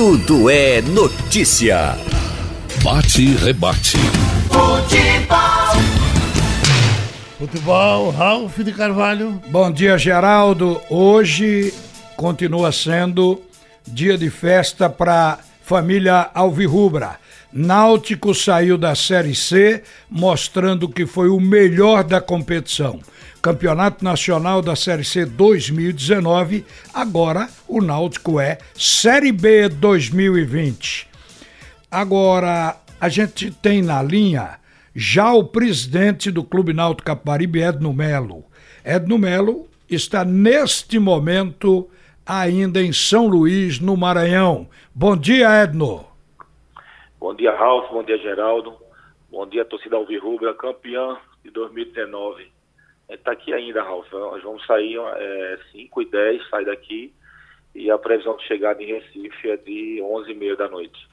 Tudo é notícia. Bate e rebate. Futebol. Futebol, Ralf de Carvalho. Bom dia, Geraldo. Hoje continua sendo dia de festa para família Alvirrubra. Náutico saiu da Série C, mostrando que foi o melhor da competição. Campeonato Nacional da Série C 2019, agora o Náutico é Série B 2020. Agora, a gente tem na linha já o presidente do Clube Náutico Caparibe, Edno Melo. Edno Melo está neste momento ainda em São Luís, no Maranhão. Bom dia, Edno. Bom dia, Ralf. Bom dia, Geraldo. Bom dia, torcida Alvirrubra, campeã de 2019. A gente está aqui ainda, Ralf. Nós vamos sair é, 5 e 10, sai daqui. E a previsão de chegada em Recife é de 11 e meia da noite.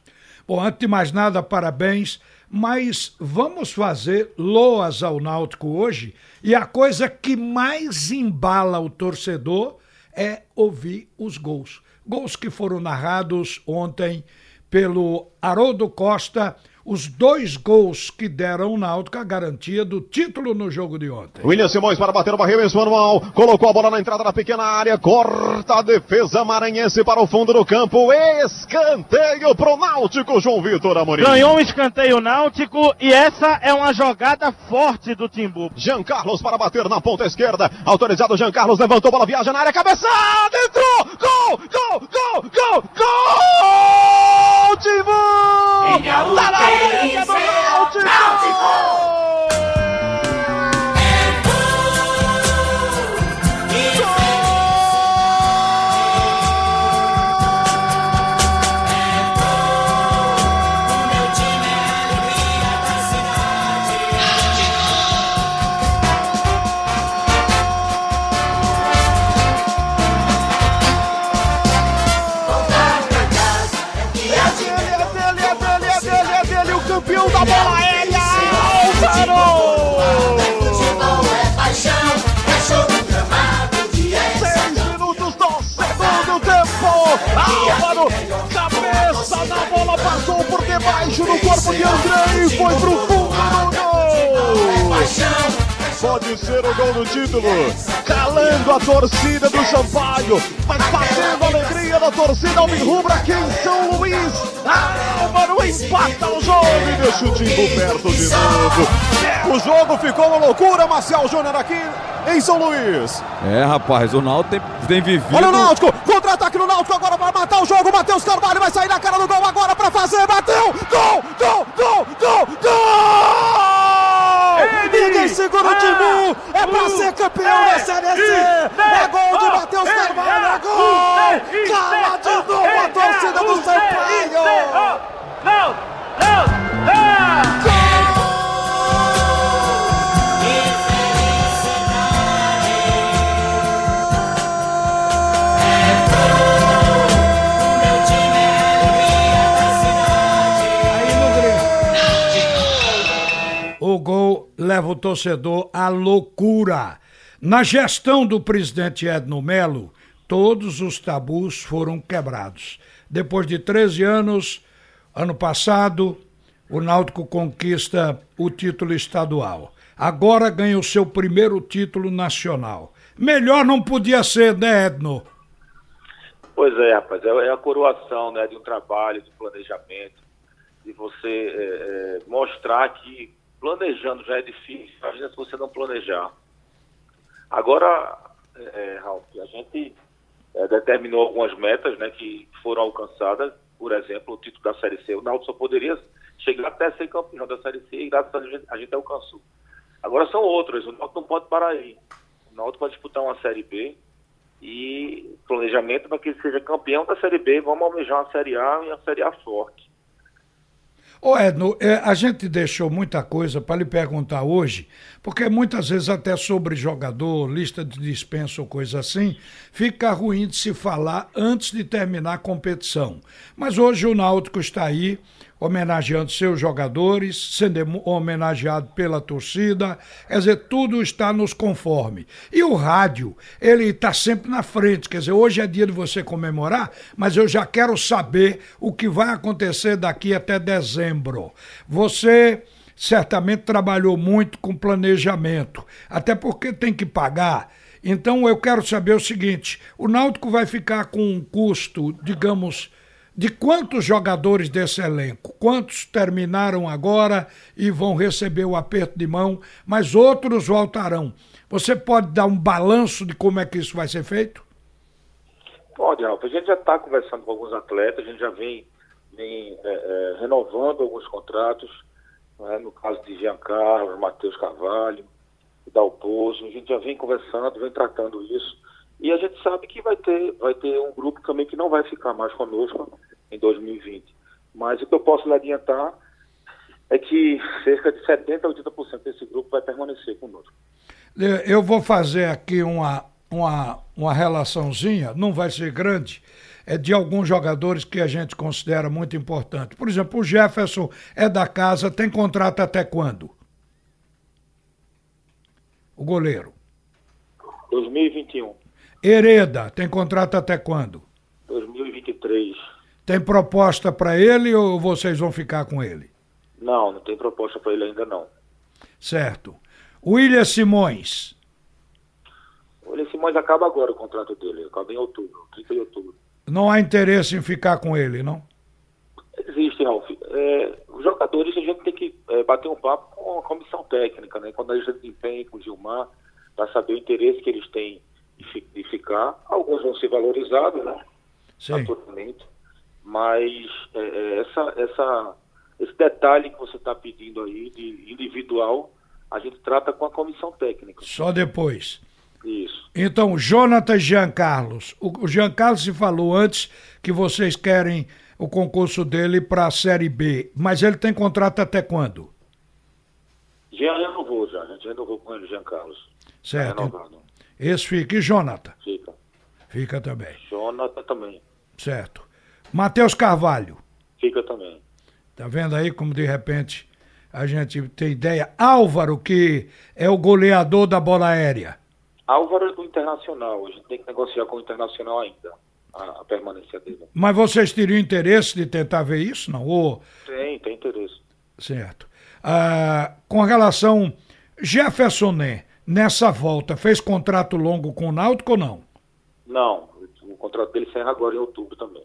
Bom, antes de mais nada, parabéns. Mas vamos fazer loas ao Náutico hoje. E a coisa que mais embala o torcedor é ouvir os gols. Gols que foram narrados ontem pelo Haroldo Costa os dois gols que deram ao Náutico a garantia do título no jogo de ontem. William Simões para bater o barreiro manual, colocou a bola na entrada da pequena área, corta a defesa maranhense para o fundo do campo, escanteio pro Náutico, João Vitor Amorim. Ganhou um escanteio Náutico e essa é uma jogada forte do Timbu. Jean Carlos para bater na ponta esquerda, autorizado Jean Carlos, levantou, bola viaja na área, cabeçada, entrou, gol, gol, gol, gol, gol, Timbu! Tá na Quem Náutico! Náutico! campeão debaixo do corpo de André e foi pro fundo do gol! Pode ser o gol do título, calando a torcida do Sampaio, mas batendo a alegria da torcida Alvirrubra aqui em São Luís. Álvaro empata o jogo e deixa o Timbu perto de novo. O jogo ficou uma loucura, Marcel Júnior aqui em São Luís. É, rapaz, o Náutico tem, tem vivido... Olha o Náutico, contra-ataque no Náutico agora para matar o jogo. Matheus Carvalho vai sair na cara do gol agora para fazer, bateu, gol, gol, gol, gol, gol! Ninguém segura o Timbu, é pra ser campeão da Série C. É gol de Matheus Carvalho, é gol! Cala de novo a torcida do Sampaio! Não, não, não! O leva o torcedor à loucura. Na gestão do presidente Edno Melo, todos os tabus foram quebrados. Depois de 13 anos, ano passado, o Náutico conquista o título estadual. Agora ganha o seu primeiro título nacional. Melhor não podia ser, né, Edno? Pois é, rapaz, é a coroação né, de um trabalho, de planejamento, de você é, é, mostrar que planejando já é difícil, imagina se você não planejar. Agora, é, Ralf, a gente é, determinou algumas metas né, que foram alcançadas, por exemplo, o título da Série C. O Náutico só poderia chegar até ser campeão da Série C e graças a Deus a gente alcançou. Agora são outras, o Náutico não pode parar aí. O Náutico vai disputar uma Série B e planejamento para que ele seja campeão da Série B, vamos almejar uma Série A e uma Série A forte. Ô Edno, é, a gente deixou muita coisa para lhe perguntar hoje, porque muitas vezes até sobre jogador, lista de dispensa ou coisa assim, fica ruim de se falar antes de terminar a competição. Mas hoje o Náutico está aí homenageando seus jogadores, sendo homenageado pela torcida, quer dizer, tudo está nos conforme. E o rádio, ele está sempre na frente, quer dizer, hoje é dia de você comemorar, mas eu já quero saber o que vai acontecer daqui até dezembro. Você certamente trabalhou muito com planejamento, até porque tem que pagar. Então eu quero saber o seguinte: o Náutico vai ficar com um custo, digamos, de quantos jogadores desse elenco? Quantos terminaram agora e vão receber o aperto de mão, mas outros voltarão? Você pode dar um balanço de como é que isso vai ser feito? Pode, Ralf. A gente já está conversando com alguns atletas, a gente já vem, vem é, é, renovando alguns contratos, né, no caso de Jean Carlos, Matheus Carvalho, Dalpozo, a gente já vem conversando, vem tratando isso. E a gente sabe que vai ter, vai ter um grupo também que não vai ficar mais conosco em 2020. Mas o que eu posso lhe adiantar é que cerca de 70% a 80% desse grupo vai permanecer conosco. Eu vou fazer aqui uma, uma, uma relaçãozinha, não vai ser grande, é de alguns jogadores que a gente considera muito importante. Por exemplo, o Jefferson é da casa, tem contrato até quando? O goleiro. 2021. Hereda, tem contrato até quando? 2023. Tem proposta para ele ou vocês vão ficar com ele? Não, não tem proposta para ele ainda não. Certo. William Simões. O William Simões acaba agora o contrato dele, acaba em outubro, 30 de outubro. Não há interesse em ficar com ele, não? Existe, Ralf. É, os jogadores a gente tem que é, bater um papo com a comissão técnica, né? Quando a gente desempenha com o Gilmar, para saber o interesse que eles têm de ficar. Alguns vão ser valorizados, né? Sim. Naturalmente. Mas é, é, essa, essa, esse detalhe que você está pedindo aí, de individual, a gente trata com a comissão técnica. Só depois. Isso. Então, Jonathan Jean Carlos. O Jean Carlos se falou antes que vocês querem o concurso dele para a Série B, mas ele tem contrato até quando? Já renovou, já. A gente renovou com ele, Jean Carlos. Certo. Tá esse fica. E Jonathan? Fica. Fica também. Jonathan também. Certo. Matheus Carvalho? Fica também. Tá vendo aí como de repente a gente tem ideia? Álvaro, que é o goleador da bola aérea. Álvaro é do Internacional. A gente tem que negociar com o Internacional ainda. A, a permanência dele. Mas vocês teriam interesse de tentar ver isso, não? Ou... Tem, tem interesse. Certo. Ah, com relação Jefferson Né, nessa volta, fez contrato longo com o Náutico ou não? Não, o contrato dele sai agora em outubro também.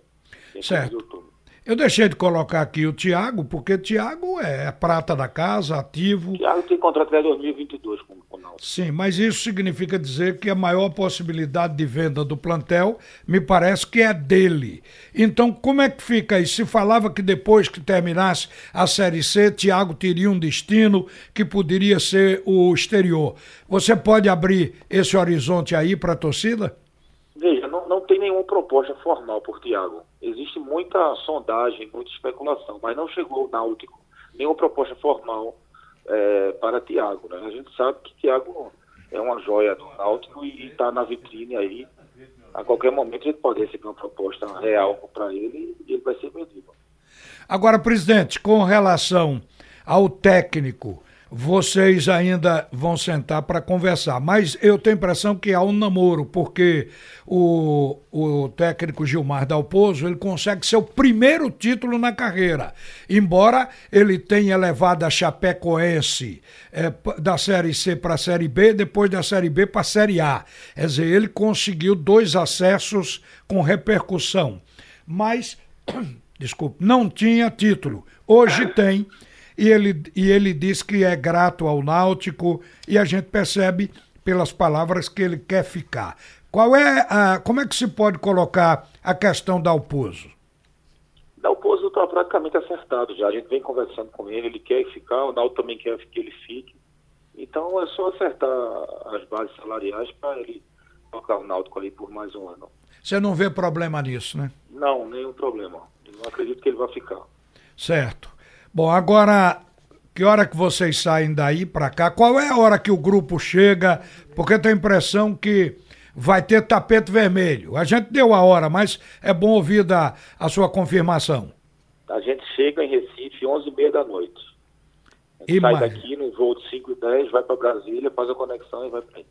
Certo. Outubro. Eu deixei de colocar aqui o Thiago, porque o Thiago é prata da casa, ativo. Thiago tem contrato até 2022 com. Sim, mas isso significa dizer que a maior possibilidade de venda do plantel me parece que é dele. Então, como é que fica aí? Se falava que depois que terminasse a Série C, Thiago teria um destino que poderia ser o exterior. Você pode abrir esse horizonte aí para a torcida? Veja, não, não tem nenhuma proposta formal por Thiago existe muita sondagem, muita especulação, mas não chegou o Náutico nenhuma proposta formal é, para Thiago. Né? A gente sabe que Thiago é uma joia do Náutico e está na vitrine aí. A qualquer momento a gente pode receber uma proposta real para ele e ele vai ser vendido. Agora, presidente, com relação ao técnico, vocês ainda vão sentar para conversar. Mas eu tenho a impressão que há um namoro, porque o, o técnico Gilmar Dalpozo ele consegue seu primeiro título na carreira. Embora ele tenha levado a Chapecoense é, da Série C para a Série B, depois da Série B para a Série A. Quer dizer, ele conseguiu dois acessos com repercussão. Mas, desculpe, não tinha título. Hoje tem e ele, e ele diz que é grato ao Náutico e a gente percebe pelas palavras que ele quer ficar. Qual é a, como é que se pode colocar a questão da Alpozo? Dalpozo está praticamente acertado já. A gente vem conversando com ele, ele quer ficar, o Náutico também quer que ele fique. Então é só acertar as bases salariais para ele tocar o Náutico ali por mais um ano. Você não vê problema nisso, né? Não, nenhum problema. Eu não acredito que ele vai ficar. Certo. Bom, agora, que hora que vocês saem daí para cá? Qual é a hora que o grupo chega? Porque eu tenho a impressão que vai ter tapete vermelho. A gente deu a hora, mas é bom ouvir da, a sua confirmação. A gente chega em Recife 11h30 da noite. A gente sai daqui no voo de 5 e 10, vai para Brasília, faz a conexão e vai para aí.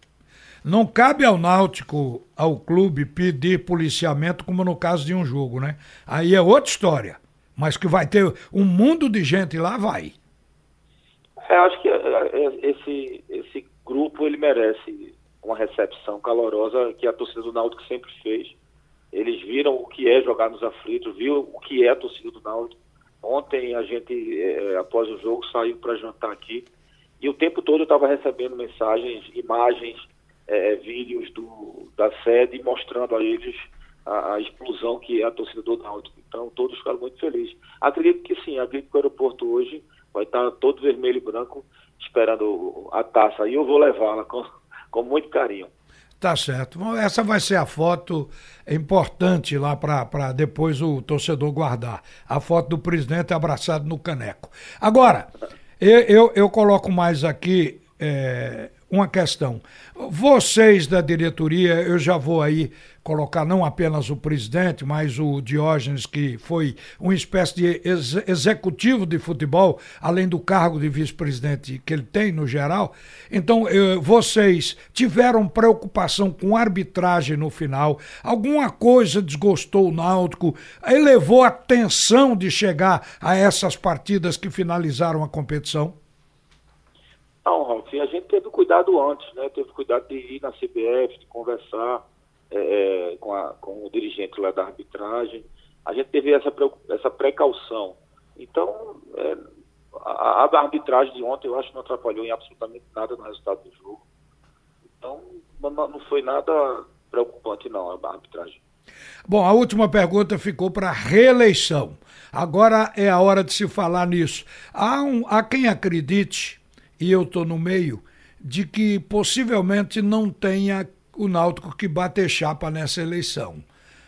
Não cabe ao Náutico, ao clube, pedir policiamento como no caso de um jogo, né? Aí é outra história. Mas que vai ter um mundo de gente lá, vai. É, acho que é, é, esse, esse grupo ele merece uma recepção calorosa que a torcida do Náutico sempre fez. Eles viram o que é jogar nos aflitos, viram o que é a torcida do Náutico. Ontem a gente, é, após o jogo, saiu para jantar aqui e o tempo todo eu estava recebendo mensagens, imagens é, vídeos do, da sede mostrando a eles a, a, explosão que é a torcida do Náutico. Então todos ficaram muito felizes. Acredito que sim, acredito que o aeroporto hoje vai estar todo vermelho e branco esperando a taça. E eu vou levá-la com, com muito carinho. Tá certo. Essa vai ser a foto importante lá para depois o torcedor guardar. A foto do presidente abraçado no caneco. Agora, eu, eu, eu coloco mais aqui é, uma questão. Vocês da diretoria, eu já vou aí colocar não apenas o presidente, mas o Diógenes, que foi uma espécie de ex executivo de futebol, além do cargo de vice-presidente que ele tem no geral. Então, eh, vocês tiveram preocupação com arbitragem no final? Alguma coisa desgostou o Náutico? Elevou a tensão de chegar a essas partidas que finalizaram a competição? Não, Ralf, a gente cuidado antes, né? Teve cuidado de ir na CBF, de conversar é, é, com, a, com o dirigente lá da arbitragem. A gente teve essa, essa precaução. Então, é, a, a, arbitragem de ontem eu acho que não atrapalhou em absolutamente nada no resultado do jogo. Então, não, foi nada preocupante não a arbitragem. Bom, a última pergunta ficou para reeleição. Agora é a hora de se falar nisso. Há, um, há quem acredite e eu estou no meio, de que possivelmente não tenha o Náutico que bater chapa nessa eleição.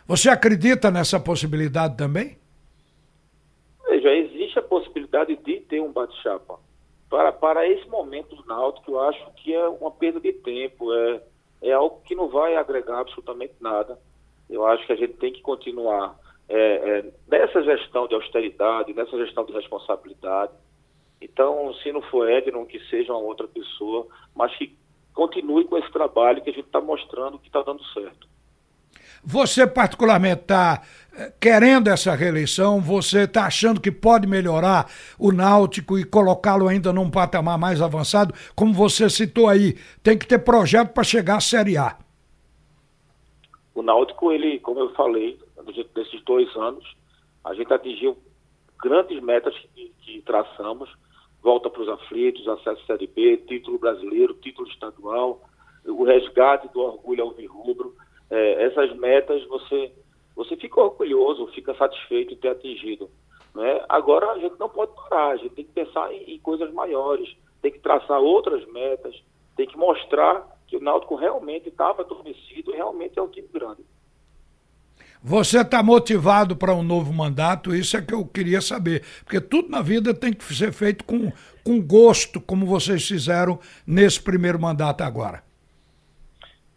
Você acredita nessa possibilidade também? Veja, existe a possibilidade de ter um bate-chapa. Para, para esse momento do Náutico, eu acho que é uma perda de tempo, é, é algo que não vai agregar absolutamente nada. Eu acho que a gente tem que continuar é, é, nessa gestão de austeridade, nessa gestão de responsabilidade, então, se não for Edson, que seja uma outra pessoa, mas que continue com esse trabalho que a gente está mostrando que está dando certo. Você, particularmente, está eh, querendo essa reeleição? Você está achando que pode melhorar o Náutico e colocá-lo ainda num patamar mais avançado? Como você citou aí, tem que ter projeto para chegar à Série A. O Náutico, ele, como eu falei, nesses dois anos, a gente atingiu grandes metas que, que traçamos volta para os aflitos, acesso à Série B, título brasileiro, título estadual, o resgate do orgulho alvirrubro. É, essas metas você, você fica orgulhoso, fica satisfeito em ter atingido. Né? Agora a gente não pode parar, a gente tem que pensar em, em coisas maiores, tem que traçar outras metas, tem que mostrar que o Náutico realmente estava adormecido e realmente é um time grande. Você está motivado para um novo mandato? Isso é que eu queria saber. Porque tudo na vida tem que ser feito com, com gosto, como vocês fizeram nesse primeiro mandato agora.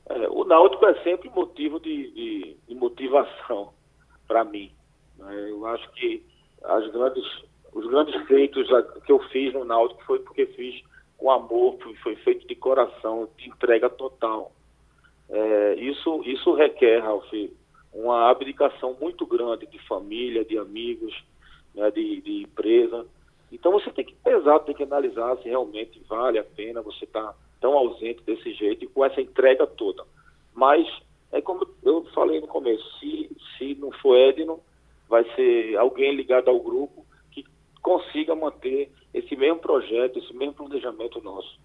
É, o Náutico é sempre motivo de, de, de motivação para mim. Né? Eu acho que grandes, os grandes feitos que eu fiz no Náutico foi porque fiz com amor, foi, foi feito de coração, de entrega total. É, isso, isso requer, Ralf, uma abdicação muito grande de família, de amigos, né, de, de, empresa. Então você tem que pesar, tem que analisar se realmente vale a pena você estar tá tão ausente desse jeito e com essa entrega toda. Mas é como eu falei no começo, se, se não for Edno, vai ser alguém ligado ao grupo que consiga manter esse mesmo projeto, esse mesmo planejamento nosso.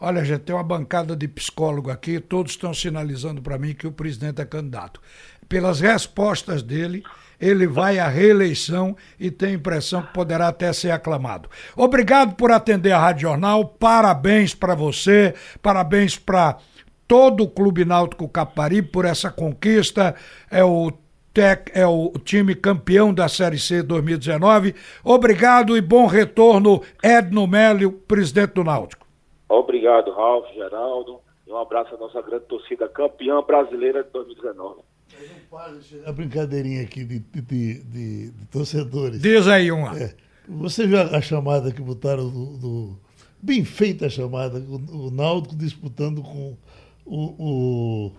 Olha, gente, tem uma bancada de psicólogo aqui, todos estão sinalizando para mim que o presidente é candidato. Pelas respostas dele, ele vai à reeleição e tem a impressão que poderá até ser aclamado. Obrigado por atender a Rádio Jornal, parabéns para você, parabéns para todo o Clube Náutico Capari por essa conquista. É o é o time campeão da Série C 2019. Obrigado e bom retorno, Edno Mélio, presidente do Náutico. Obrigado, Ralf, Geraldo. E um abraço à nossa grande torcida campeã brasileira de 2019. A brincadeirinha aqui de, de, de, de- de torcedores. Diz aí uma. É. Você viu a, a chamada que botaram do, do- Bem feita a chamada, o, o Náutico disputando com o. o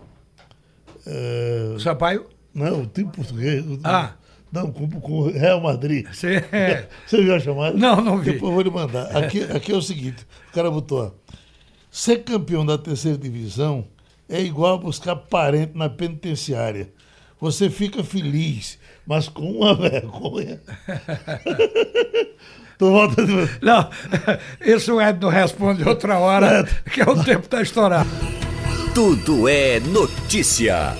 é, Sampaio? não, o time português. o- Ah. Não, com, com o Real Madrid. Você... Você viu a chamada? Não, não vi. Depois eu vou lhe mandar. Aqui, aqui é o seguinte: o cara botou, ó, ser campeão da terceira divisão é igual a buscar parente na penitenciária. Você fica feliz, mas com uma vergonha. Tô voltando. Não, isso o Edno responde outra hora, que é o tempo da estourado. Tudo é notícia.